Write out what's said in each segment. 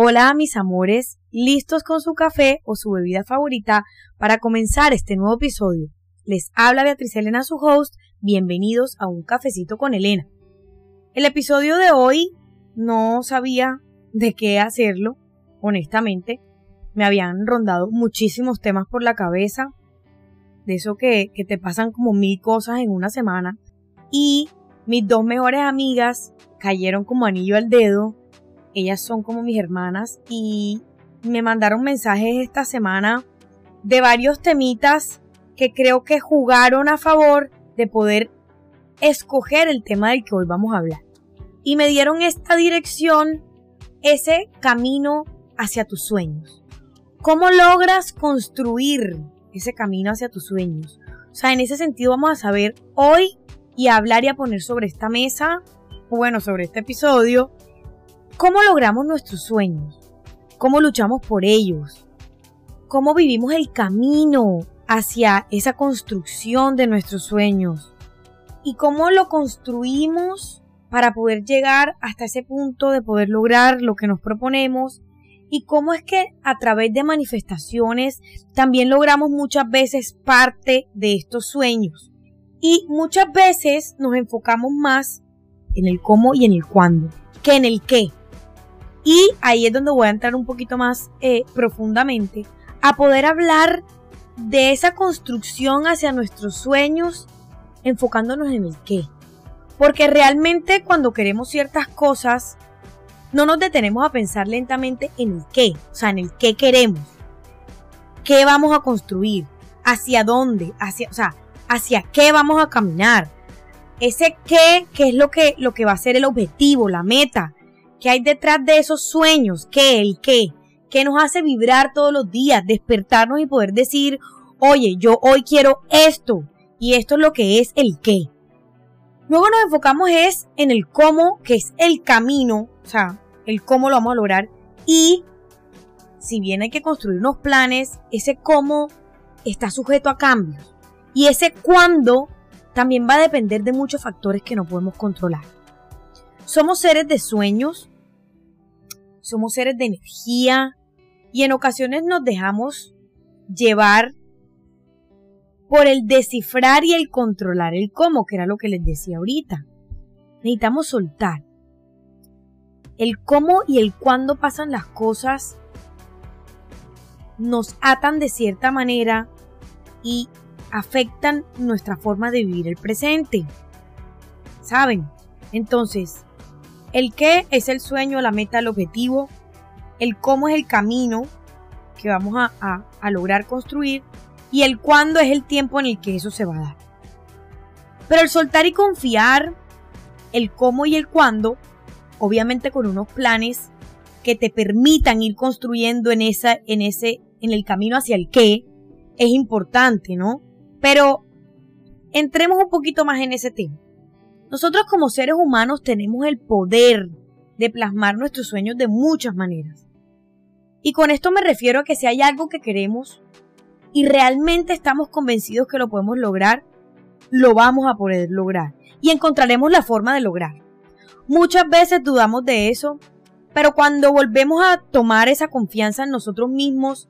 Hola mis amores, listos con su café o su bebida favorita para comenzar este nuevo episodio. Les habla Beatriz Elena, su host. Bienvenidos a un cafecito con Elena. El episodio de hoy no sabía de qué hacerlo, honestamente. Me habían rondado muchísimos temas por la cabeza, de eso que, que te pasan como mil cosas en una semana. Y mis dos mejores amigas cayeron como anillo al dedo. Ellas son como mis hermanas y me mandaron mensajes esta semana de varios temitas que creo que jugaron a favor de poder escoger el tema del que hoy vamos a hablar. Y me dieron esta dirección, ese camino hacia tus sueños. ¿Cómo logras construir ese camino hacia tus sueños? O sea, en ese sentido vamos a saber hoy y a hablar y a poner sobre esta mesa, bueno, sobre este episodio, cómo logramos nuestros sueños, cómo luchamos por ellos, cómo vivimos el camino hacia esa construcción de nuestros sueños y cómo lo construimos para poder llegar hasta ese punto de poder lograr lo que nos proponemos y cómo es que a través de manifestaciones también logramos muchas veces parte de estos sueños. Y muchas veces nos enfocamos más en el cómo y en el cuándo que en el qué. Y ahí es donde voy a entrar un poquito más eh, profundamente a poder hablar de esa construcción hacia nuestros sueños enfocándonos en el qué. Porque realmente cuando queremos ciertas cosas, no nos detenemos a pensar lentamente en el qué, o sea, en el qué queremos, qué vamos a construir, hacia dónde, hacia, o sea, hacia qué vamos a caminar. Ese qué, qué es lo que, lo que va a ser el objetivo, la meta, qué hay detrás de esos sueños, qué, el qué, qué nos hace vibrar todos los días, despertarnos y poder decir, oye, yo hoy quiero esto, y esto es lo que es el qué. Luego nos enfocamos es en el cómo, que es el camino, o sea, el cómo lo vamos a lograr. Y si bien hay que construir unos planes, ese cómo está sujeto a cambios. Y ese cuándo también va a depender de muchos factores que no podemos controlar. Somos seres de sueños, somos seres de energía y en ocasiones nos dejamos llevar por el descifrar y el controlar el cómo, que era lo que les decía ahorita. Necesitamos soltar. El cómo y el cuándo pasan las cosas nos atan de cierta manera y afectan nuestra forma de vivir el presente. ¿Saben? Entonces, el qué es el sueño, la meta, el objetivo. El cómo es el camino que vamos a, lograr construir y el cuándo es el tiempo en el que eso se va a dar. Pero el soltar y confiar, el cómo y el cuándo, obviamente con unos planes que te permitan ir construyendo en esa, en ese, en el camino hacia el qué, es importante, ¿no? Pero entremos un poquito más en ese tema. Nosotros como seres humanos tenemos el poder de plasmar nuestros sueños de muchas maneras. Y con esto me refiero a que si hay algo que queremos, y realmente estamos convencidos que lo podemos lograr, lo vamos a poder lograr y encontraremos la forma de lograr. Muchas veces dudamos de eso, pero cuando volvemos a tomar esa confianza en nosotros mismos,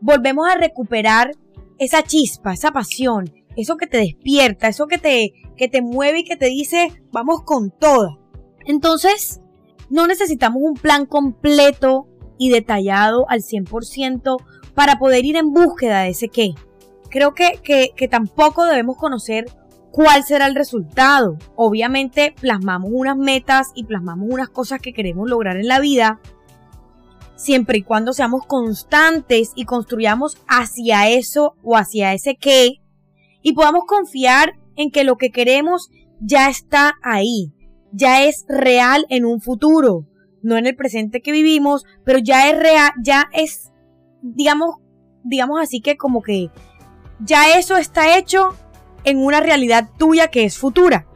volvemos a recuperar esa chispa, esa pasión, eso que te despierta, eso que te, que te mueve y que te dice, vamos con toda. Entonces, no necesitamos un plan completo y detallado al 100% para poder ir en búsqueda de ese qué. Creo que, que, tampoco debemos conocer cuál será el resultado. Obviamente plasmamos unas metas y plasmamos unas cosas que queremos lograr en la vida, siempre y cuando seamos constantes y construyamos hacia eso o hacia ese qué, y podamos confiar en que lo que queremos ya está ahí, ya es real en un futuro, no en el presente que vivimos, pero ya es real, ya es digamos, digamos así que como que ya eso está hecho en una realidad tuya que es futura.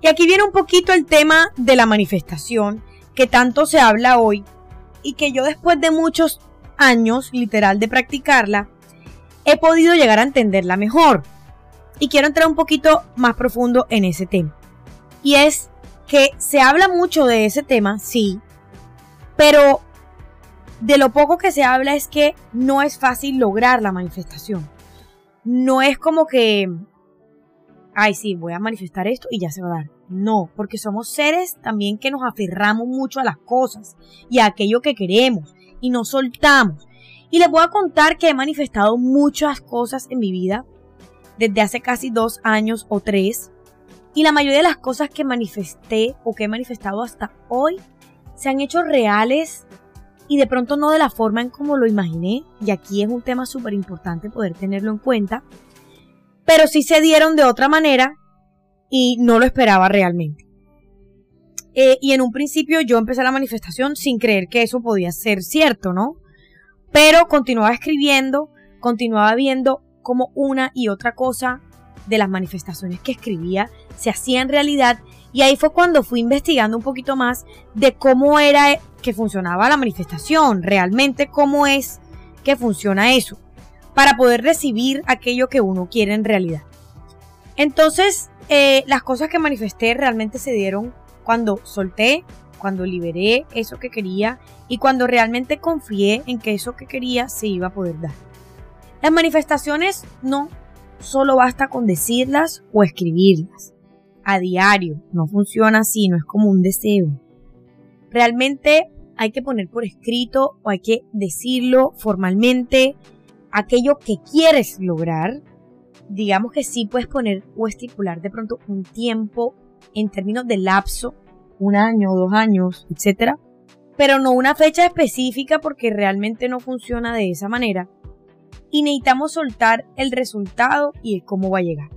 Y aquí viene un poquito el tema de la manifestación que tanto se habla hoy y que yo después de muchos años literal de practicarla he podido llegar a entenderla mejor. Y quiero entrar un poquito más profundo en ese tema. Y es que se habla mucho de ese tema, sí, pero de lo poco que se habla es que no es fácil lograr la manifestación. No es como que, ay, sí, voy a manifestar esto y ya se va a dar. No, porque somos seres también que nos aferramos mucho a las cosas y a aquello que queremos y nos soltamos. Y les voy a contar que he manifestado muchas cosas en mi vida desde hace casi dos años o tres. Y la mayoría de las cosas que manifesté o que he manifestado hasta hoy se han hecho reales y de pronto no de la forma en como lo imaginé. Y aquí es un tema súper importante poder tenerlo en cuenta. Pero sí se dieron de otra manera y no lo esperaba realmente. Eh, y en un principio yo empecé la manifestación sin creer que eso podía ser cierto, ¿no? Pero continuaba escribiendo, continuaba viendo cómo una y otra cosa de las manifestaciones que escribía se hacían realidad y ahí fue cuando fui investigando un poquito más de cómo era que funcionaba la manifestación, realmente cómo es que funciona eso, para poder recibir aquello que uno quiere en realidad. Entonces, eh, las cosas que manifesté realmente se dieron cuando solté, cuando liberé eso que quería y cuando realmente confié en que eso que quería se iba a poder dar. Las manifestaciones no solo basta con decirlas o escribirlas a diario, no funciona así, no es como un deseo. Realmente hay que poner por escrito o hay que decirlo formalmente aquello que quieres lograr. Digamos que sí puedes poner o estipular de pronto un tiempo en términos de lapso, un año, dos años, etcétera, pero no una fecha específica porque realmente no funciona de esa manera. Y necesitamos soltar el resultado y el cómo va a llegar.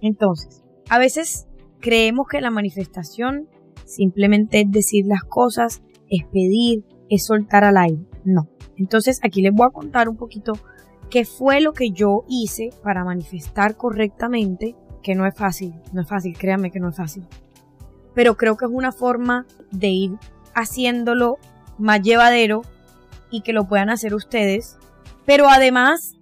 Entonces, a veces creemos que la manifestación simplemente es decir las cosas, es pedir, es soltar al aire. No. Entonces, aquí les voy a contar un poquito qué fue lo que yo hice para manifestar correctamente que no es fácil, no es fácil, créanme que no es fácil. Pero creo que es una forma de ir haciéndolo más llevadero y que lo puedan hacer ustedes, pero además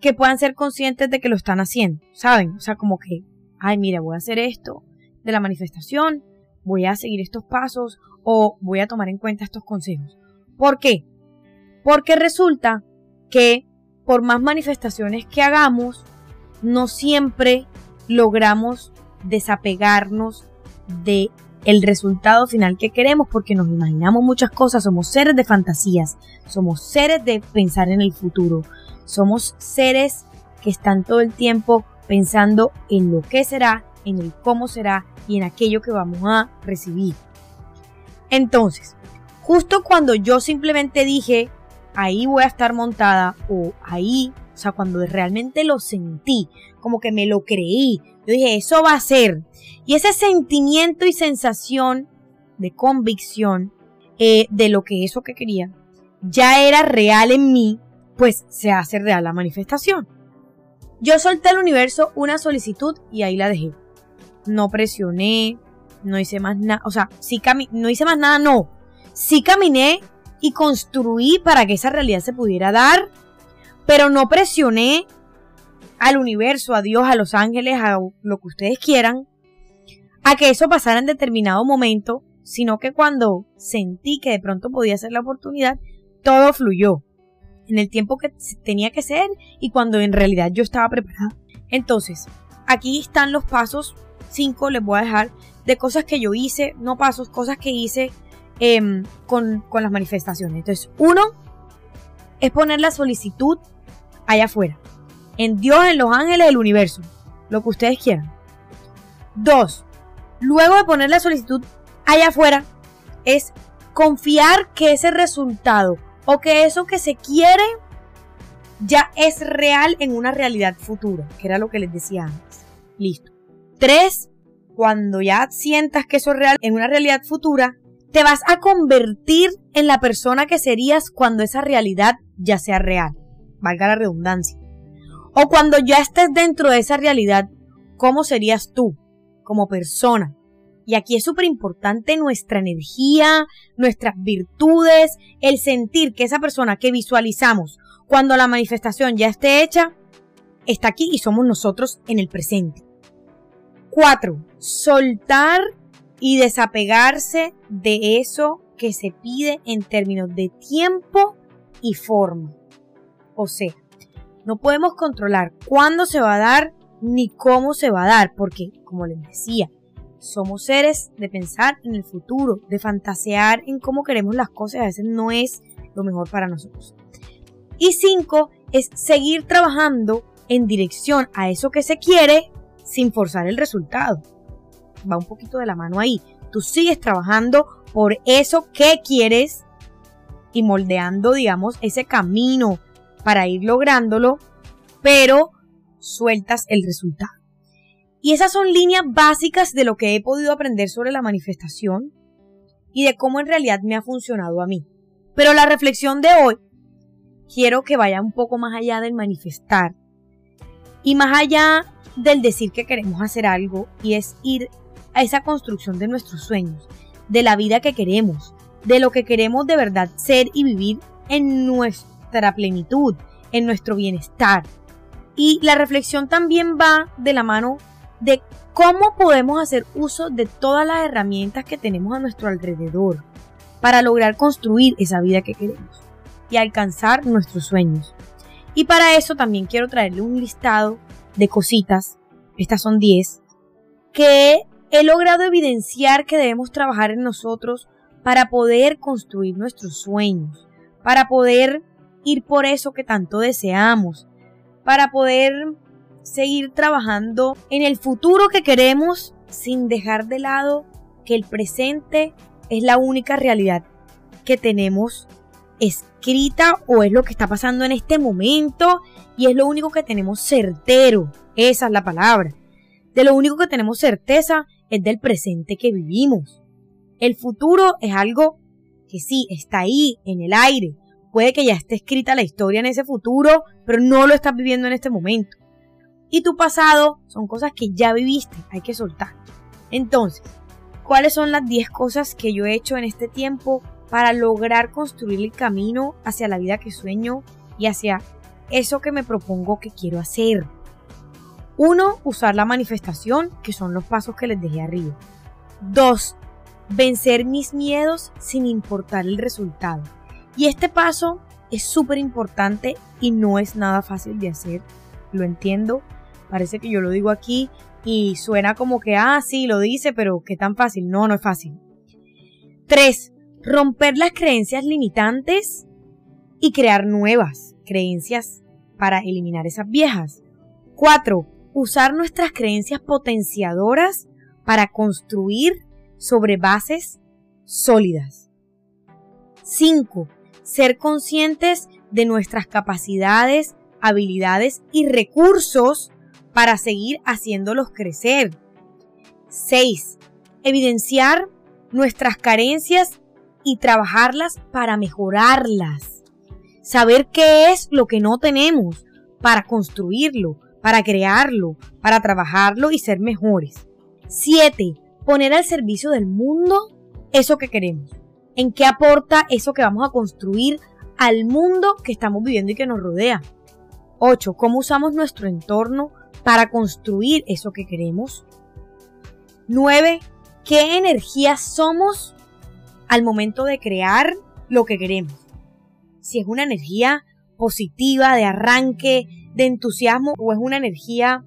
que puedan ser conscientes de que lo están haciendo, ¿saben? O sea, como que, ay, mira, voy a hacer esto de la manifestación, voy a seguir estos pasos o voy a tomar en cuenta estos consejos. ¿Por qué? Porque resulta que por más manifestaciones que hagamos, no siempre logramos desapegarnos de el resultado final que queremos porque nos imaginamos muchas cosas, somos seres de fantasías, somos seres de pensar en el futuro, somos seres que están todo el tiempo pensando en lo que será, en el cómo será y en aquello que vamos a recibir. Entonces, justo cuando yo simplemente dije, ahí voy a estar montada o ahí o sea, cuando realmente lo sentí, como que me lo creí, yo dije, eso va a ser. Y ese sentimiento y sensación de convicción eh, de lo que eso que quería ya era real en mí, pues se hace real la manifestación. Yo solté al universo una solicitud y ahí la dejé. No presioné, no hice más nada, o sea, sí no hice más nada, no. Sí caminé y construí para que esa realidad se pudiera dar pero no presioné al universo, a Dios, a los ángeles, a lo que ustedes quieran, a que eso pasara en determinado momento, sino que cuando sentí que de pronto podía ser la oportunidad, todo fluyó en el tiempo que tenía que ser y cuando en realidad yo estaba preparada. Entonces, aquí están los pasos, cinco les voy a dejar, de cosas que yo hice, no pasos, cosas que hice em, con, con las manifestaciones. Entonces, uno es poner la solicitud allá afuera. En Dios, en los ángeles, el universo. Lo que ustedes quieran. Dos, luego de poner la solicitud allá afuera, es confiar que ese resultado o que eso que se quiere ya es real en una realidad futura, que era lo que les decía antes. Listo. Tres, cuando ya sientas que eso es real en una realidad futura, te vas a convertir en la persona que serías cuando esa realidad ya sea real valga la redundancia. O cuando ya estés dentro de esa realidad, ¿cómo serías tú como persona? Y aquí es súper importante nuestra energía, nuestras virtudes, el sentir que esa persona que visualizamos cuando la manifestación ya esté hecha, está aquí y somos nosotros en el presente. 4. Soltar y desapegarse de eso que se pide en términos de tiempo y forma. O sea, no podemos controlar cuándo se va a dar ni cómo se va a dar, porque, como les decía, somos seres de pensar en el futuro, de fantasear en cómo queremos las cosas, a veces no es lo mejor para nosotros. Y cinco, es seguir trabajando en dirección a eso que se quiere sin forzar el resultado. Va un poquito de la mano ahí. Tú sigues trabajando por eso que quieres y moldeando, digamos, ese camino para ir lográndolo, pero sueltas el resultado. Y esas son líneas básicas de lo que he podido aprender sobre la manifestación y de cómo en realidad me ha funcionado a mí. Pero la reflexión de hoy quiero que vaya un poco más allá del manifestar y más allá del decir que queremos hacer algo y es ir a esa construcción de nuestros sueños, de la vida que queremos, de lo que queremos de verdad ser y vivir en nuestra plenitud, en nuestro bienestar. Y la reflexión también va de la mano de cómo podemos hacer uso de todas las herramientas que tenemos a nuestro alrededor para lograr construir esa vida que queremos y alcanzar nuestros sueños. Y para eso también quiero traerle un listado de cositas, estas son 10, que he logrado evidenciar que debemos trabajar en nosotros para poder construir nuestros sueños, para poder ir por eso que tanto deseamos, para poder seguir trabajando en el futuro que queremos sin dejar de lado que el presente es la única realidad que tenemos escrita o es lo que está pasando en este momento y es lo único que tenemos certero. Esa es la palabra. De lo único que tenemos certeza es del presente que vivimos. El futuro es algo que sí, está ahí, en el aire. Puede que ya esté escrita la historia en ese futuro, pero no lo estás viviendo en este momento. Y tu pasado son cosas que ya viviste, hay que soltar. Entonces, ¿cuáles son las 10 cosas que yo he hecho en este tiempo para lograr construir el camino hacia la vida que sueño y hacia eso que me propongo que quiero hacer? Uno, usar la manifestación, que son los pasos que les dejé arriba. Dos, vencer mis miedos sin importar el resultado. Y este paso es súper importante y no es nada fácil de hacer. Lo entiendo. Parece que yo lo digo aquí y suena como que, ah, sí, lo dice, pero qué tan fácil. No, no es fácil. Tres, romper las creencias limitantes y crear nuevas creencias para eliminar esas viejas. Cuatro, usar nuestras creencias potenciadoras para construir sobre bases sólidas. 5. Ser conscientes de nuestras capacidades, habilidades y recursos para seguir haciéndolos crecer. 6. Evidenciar nuestras carencias y trabajarlas para mejorarlas. Saber qué es lo que no tenemos para construirlo, para crearlo, para trabajarlo y ser mejores. 7 poner al servicio del mundo eso que queremos. ¿En qué aporta eso que vamos a construir al mundo que estamos viviendo y que nos rodea? 8. ¿Cómo usamos nuestro entorno para construir eso que queremos? 9. ¿Qué energía somos al momento de crear lo que queremos? Si es una energía positiva, de arranque, de entusiasmo, o es una energía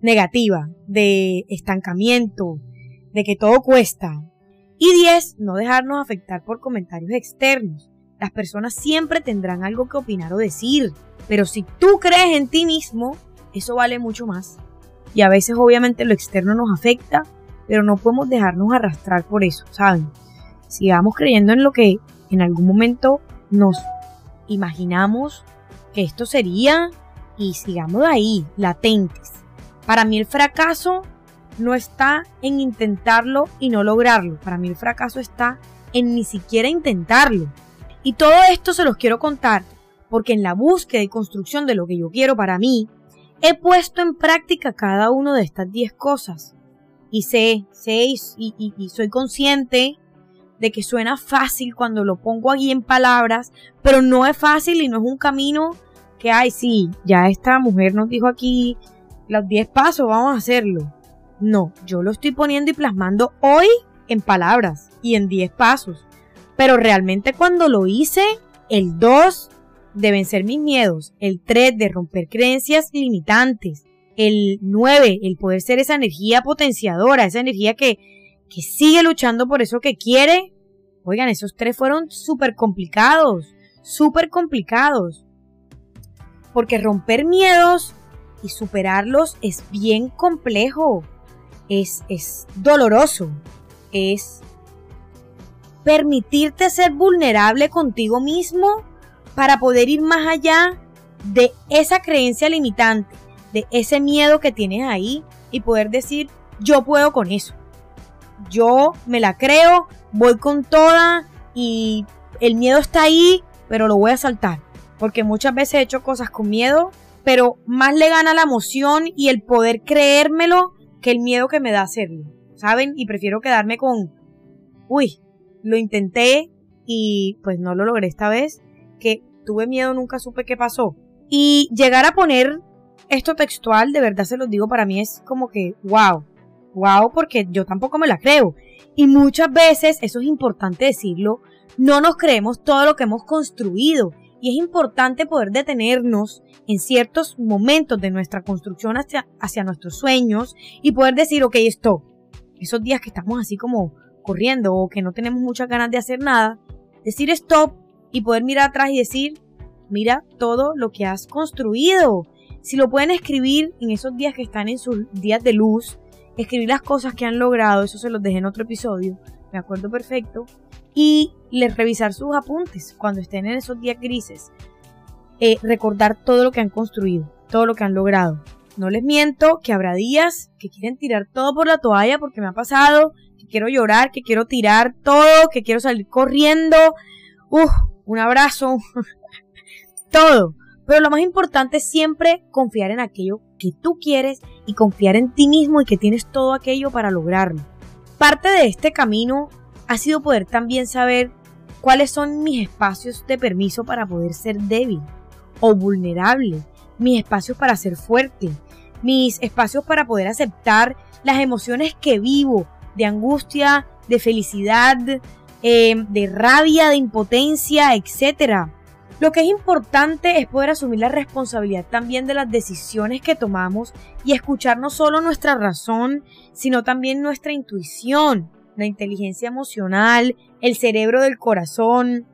negativa, de estancamiento, de que todo cuesta. Y 10. No dejarnos afectar por comentarios externos. Las personas siempre tendrán algo que opinar o decir, pero si tú crees en ti mismo, eso vale mucho más. Y a veces obviamente lo externo nos afecta, pero no podemos dejarnos arrastrar por eso, ¿saben? Sigamos creyendo en lo que en algún momento nos imaginamos que esto sería y sigamos ahí, latentes. Para mí el fracaso no está en intentarlo y no lograrlo. Para mí el fracaso está en ni siquiera intentarlo. Y todo esto se los quiero contar porque en la búsqueda y construcción de lo que yo quiero para mí, he puesto en práctica cada una de estas 10 cosas. Y sé, sé y, y soy consciente de que suena fácil cuando lo pongo aquí en palabras, pero no es fácil y no es un camino que, ay, sí, ya esta mujer nos dijo aquí los 10 pasos, vamos a hacerlo. No, yo lo estoy poniendo y plasmando hoy en palabras y en 10 pasos. Pero realmente cuando lo hice, El 2 de vencer mis miedos. El 3 de romper creencias limitantes. El 9, el poder ser esa energía potenciadora, esa energía que, que sigue luchando por eso que quiere. Oigan, esos tres fueron súper complicados, súper complicados. Porque romper miedos y superarlos es bien complejo, es, es doloroso, es permitirte ser vulnerable contigo mismo para poder ir más allá de esa creencia limitante, de ese miedo que tienes ahí y poder decir, yo puedo con eso. Yo me la creo, voy con toda y el miedo está ahí, pero lo voy a saltar. Porque muchas veces he hecho cosas con miedo, pero más le gana la emoción y el poder creérmelo que el miedo que me da hacerlo. ¿Saben? Y prefiero quedarme con, uy, lo intenté y pues no lo logré esta vez, que tuve miedo, nunca supe qué pasó. Y llegar a poner esto textual, de verdad se los digo, para mí es como que, wow, wow, porque yo tampoco me la creo. Y muchas veces, eso es importante decirlo, no nos creemos todo lo que hemos construido. Y es importante poder detenernos en ciertos momentos de nuestra construcción hacia, hacia nuestros sueños y poder decir, ok, esto, esos días que estamos así como corriendo o que no tenemos muchas ganas de hacer nada, decir stop y poder mirar atrás y decir, mira todo lo que has construido. Si lo pueden escribir en esos días que están en sus días de luz, escribir las cosas que han logrado, eso se los dejé en otro episodio, me acuerdo perfecto, y les revisar sus apuntes cuando estén en esos días grises. Eh, recordar todo lo que han construido, todo lo que han logrado. No les miento que habrá días que quieren tirar todo por la toalla porque me ha pasado, que quiero llorar, que quiero tirar todo, que quiero salir corriendo. Uf, un abrazo, todo. Pero lo más importante es siempre confiar en aquello que tú quieres y confiar en ti mismo y que tienes todo aquello para lograrlo. Parte de este camino ha sido poder también saber cuáles son mis espacios de permiso para poder ser débil o vulnerable, mis espacios para ser fuerte, mis espacios para poder aceptar las emociones que vivo, de angustia, de felicidad, eh, de rabia, de impotencia, etc. Lo que es importante es poder asumir la responsabilidad también de las decisiones que tomamos y escuchar no solo nuestra razón, sino también nuestra intuición, la inteligencia emocional, el cerebro del corazón,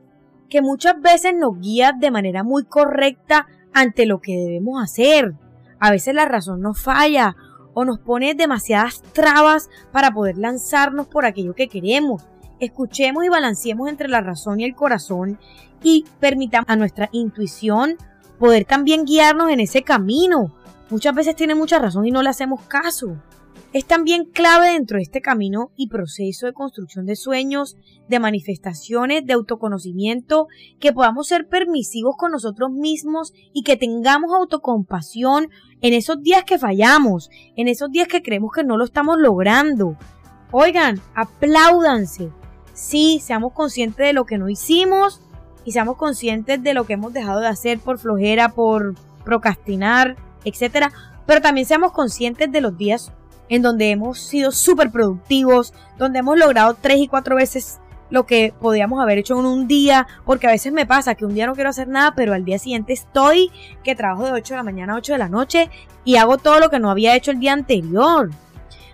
que muchas veces nos guía de manera muy correcta ante lo que debemos hacer. A veces la razón nos falla o nos pone demasiadas trabas para poder lanzarnos por aquello que queremos. Escuchemos y balanceemos entre la razón y el corazón y permitamos a nuestra intuición poder también guiarnos en ese camino. Muchas veces tiene mucha razón y no le hacemos caso es también clave dentro de este camino y proceso de construcción de sueños, de manifestaciones, de autoconocimiento, que podamos ser permisivos con nosotros mismos y que tengamos autocompasión en esos días que fallamos, en esos días que creemos que no lo estamos logrando. Oigan, apláudanse. Sí, seamos conscientes de lo que no hicimos y seamos conscientes de lo que hemos dejado de hacer por flojera, por procrastinar, etcétera, pero también seamos conscientes de los días en donde hemos sido súper productivos, donde hemos logrado tres y cuatro veces lo que podíamos haber hecho en un día, porque a veces me pasa que un día no quiero hacer nada, pero al día siguiente estoy, que trabajo de 8 de la mañana a 8 de la noche y hago todo lo que no había hecho el día anterior.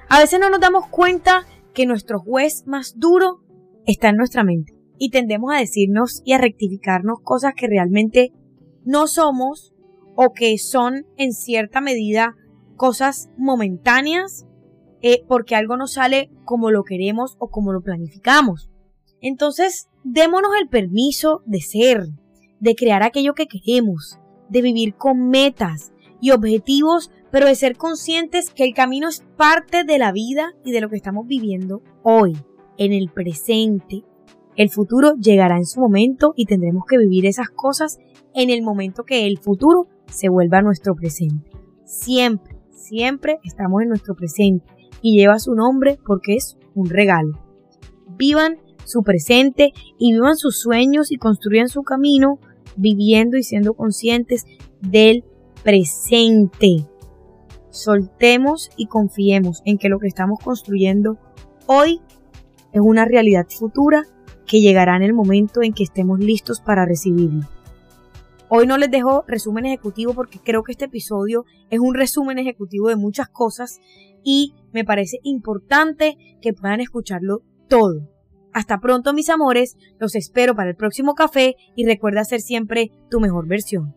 A veces no nos damos cuenta que nuestro juez más duro está en nuestra mente y tendemos a decirnos y a rectificarnos cosas que realmente no somos o que son en cierta medida cosas momentáneas eh, porque algo no sale como lo queremos o como lo planificamos. Entonces, démonos el permiso de ser, de crear aquello que queremos, de vivir con metas y objetivos, pero de ser conscientes que el camino es parte de la vida y de lo que estamos viviendo hoy, en el presente. El futuro llegará en su momento y tendremos que vivir esas cosas en el momento que el futuro se vuelva nuestro presente. Siempre siempre estamos en nuestro presente y lleva su nombre porque es un regalo. Vivan su presente y vivan sus sueños y construyan su camino viviendo y siendo conscientes del presente. Soltemos y confiemos en que lo que estamos construyendo hoy es una realidad futura que llegará en el momento en que estemos listos para recibirlo. Hoy no les dejo resumen ejecutivo porque creo que este episodio es un resumen ejecutivo de muchas cosas y me parece importante que puedan escucharlo todo. Hasta pronto mis amores, los espero para el próximo café y recuerda ser siempre tu mejor versión.